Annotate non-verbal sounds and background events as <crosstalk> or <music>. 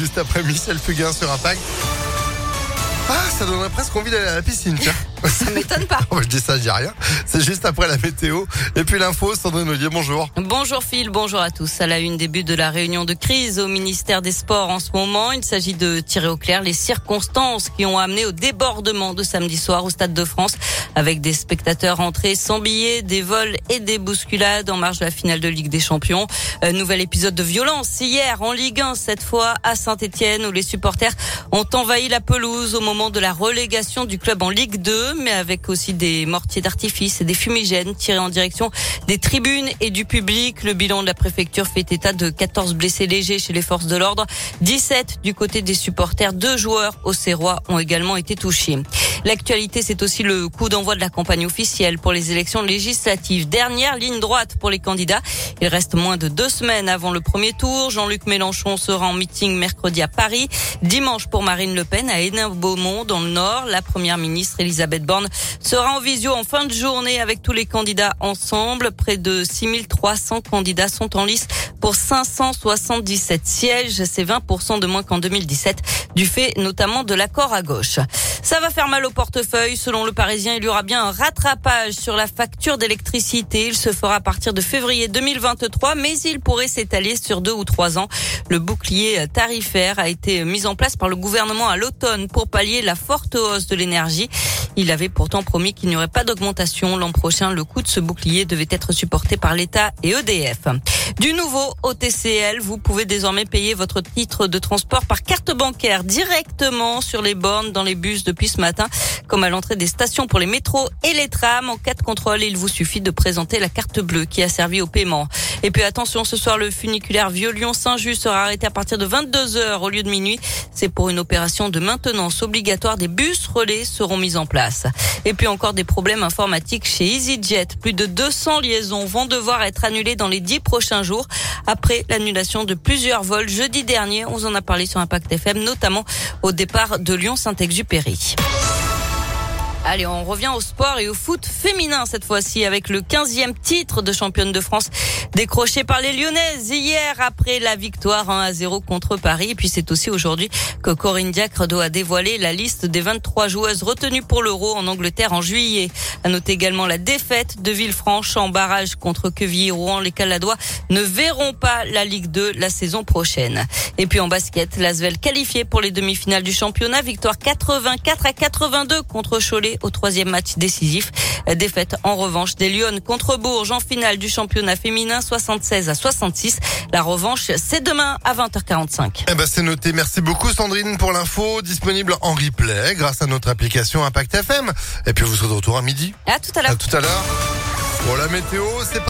juste après Michel Fugain sur Impact. Ah, ça donnerait presque envie d'aller à la piscine, tiens. <laughs> Ça m'étonne pas. je dis ça, je dis rien. C'est juste après la météo. Et puis l'info, Sandrine Ollier, bonjour. Bonjour Phil, bonjour à tous. À la une début de la réunion de crise au ministère des Sports en ce moment, il s'agit de tirer au clair les circonstances qui ont amené au débordement de samedi soir au Stade de France avec des spectateurs entrés sans billets, des vols et des bousculades en marge de la finale de Ligue des Champions. Un nouvel épisode de violence hier en Ligue 1, cette fois à Saint-Etienne où les supporters ont envahi la pelouse au moment de la relégation du club en Ligue 2, mais avec aussi des mortiers d'artifice et des fumigènes tirés en direction des tribunes et du public. Le bilan de la préfecture fait état de 14 blessés légers chez les forces de l'ordre, 17 du côté des supporters. Deux joueurs au Serrois ont également été touchés. L'actualité, c'est aussi le coup d'envoi de la campagne officielle pour les élections législatives. Dernière ligne droite pour les candidats. Il reste moins de deux semaines avant le premier tour. Jean-Luc Mélenchon sera en meeting mercredi à Paris. Dimanche pour Marine Le Pen à Hénin-Beaumont dans le Nord. La première ministre Elisabeth Borne sera en visio en fin de journée avec tous les candidats ensemble. Près de 6300 candidats sont en lice pour 577 sièges. C'est 20% de moins qu'en 2017 du fait notamment de l'accord à gauche. Ça va faire mal au portefeuille. Selon le Parisien, il y aura bien un rattrapage sur la facture d'électricité. Il se fera à partir de février 2023, mais il pourrait s'étaler sur deux ou trois ans. Le bouclier tarifaire a été mis en place par le gouvernement à l'automne pour pallier la forte hausse de l'énergie. Il avait pourtant promis qu'il n'y aurait pas d'augmentation l'an prochain. Le coût de ce bouclier devait être supporté par l'État et EDF. Du nouveau au TCL, vous pouvez désormais payer votre titre de transport par carte bancaire directement sur les bornes dans les bus depuis ce matin, comme à l'entrée des stations pour les métros et les trams. En cas de contrôle, il vous suffit de présenter la carte bleue qui a servi au paiement. Et puis attention, ce soir, le funiculaire Vieux-Lyon-Saint-Just sera arrêté à partir de 22 heures au lieu de minuit. C'est pour une opération de maintenance obligatoire. Des bus relais seront mis en place. Et puis encore des problèmes informatiques chez EasyJet. Plus de 200 liaisons vont devoir être annulées dans les 10 prochains jours après l'annulation de plusieurs vols jeudi dernier. On en a parlé sur Impact FM, notamment au départ de Lyon-Saint-Exupéry. Allez, on revient au sport et au foot féminin cette fois-ci avec le 15e titre de championne de France décroché par les Lyonnaises hier après la victoire 1 à 0 contre Paris. Et puis c'est aussi aujourd'hui que Corinne Diacre a dévoilé la liste des 23 joueuses retenues pour l'Euro en Angleterre en juillet. À noter également la défaite de Villefranche en barrage contre Quevilly-Rouen. Les Caladois ne verront pas la Ligue 2 la saison prochaine. Et puis en basket, l'Asvel qualifié pour les demi-finales du championnat. Victoire 84 à 82 contre Cholet au troisième match décisif. Défaite en revanche des Lyon contre Bourges en finale du championnat féminin 76 à 66. La revanche, c'est demain à 20h45. Eh ben, c'est noté. Merci beaucoup Sandrine pour l'info disponible en replay grâce à notre application Impact FM. Et puis vous serez de retour à midi. À tout à l'heure. À tout à l'heure. Pour la météo, c'est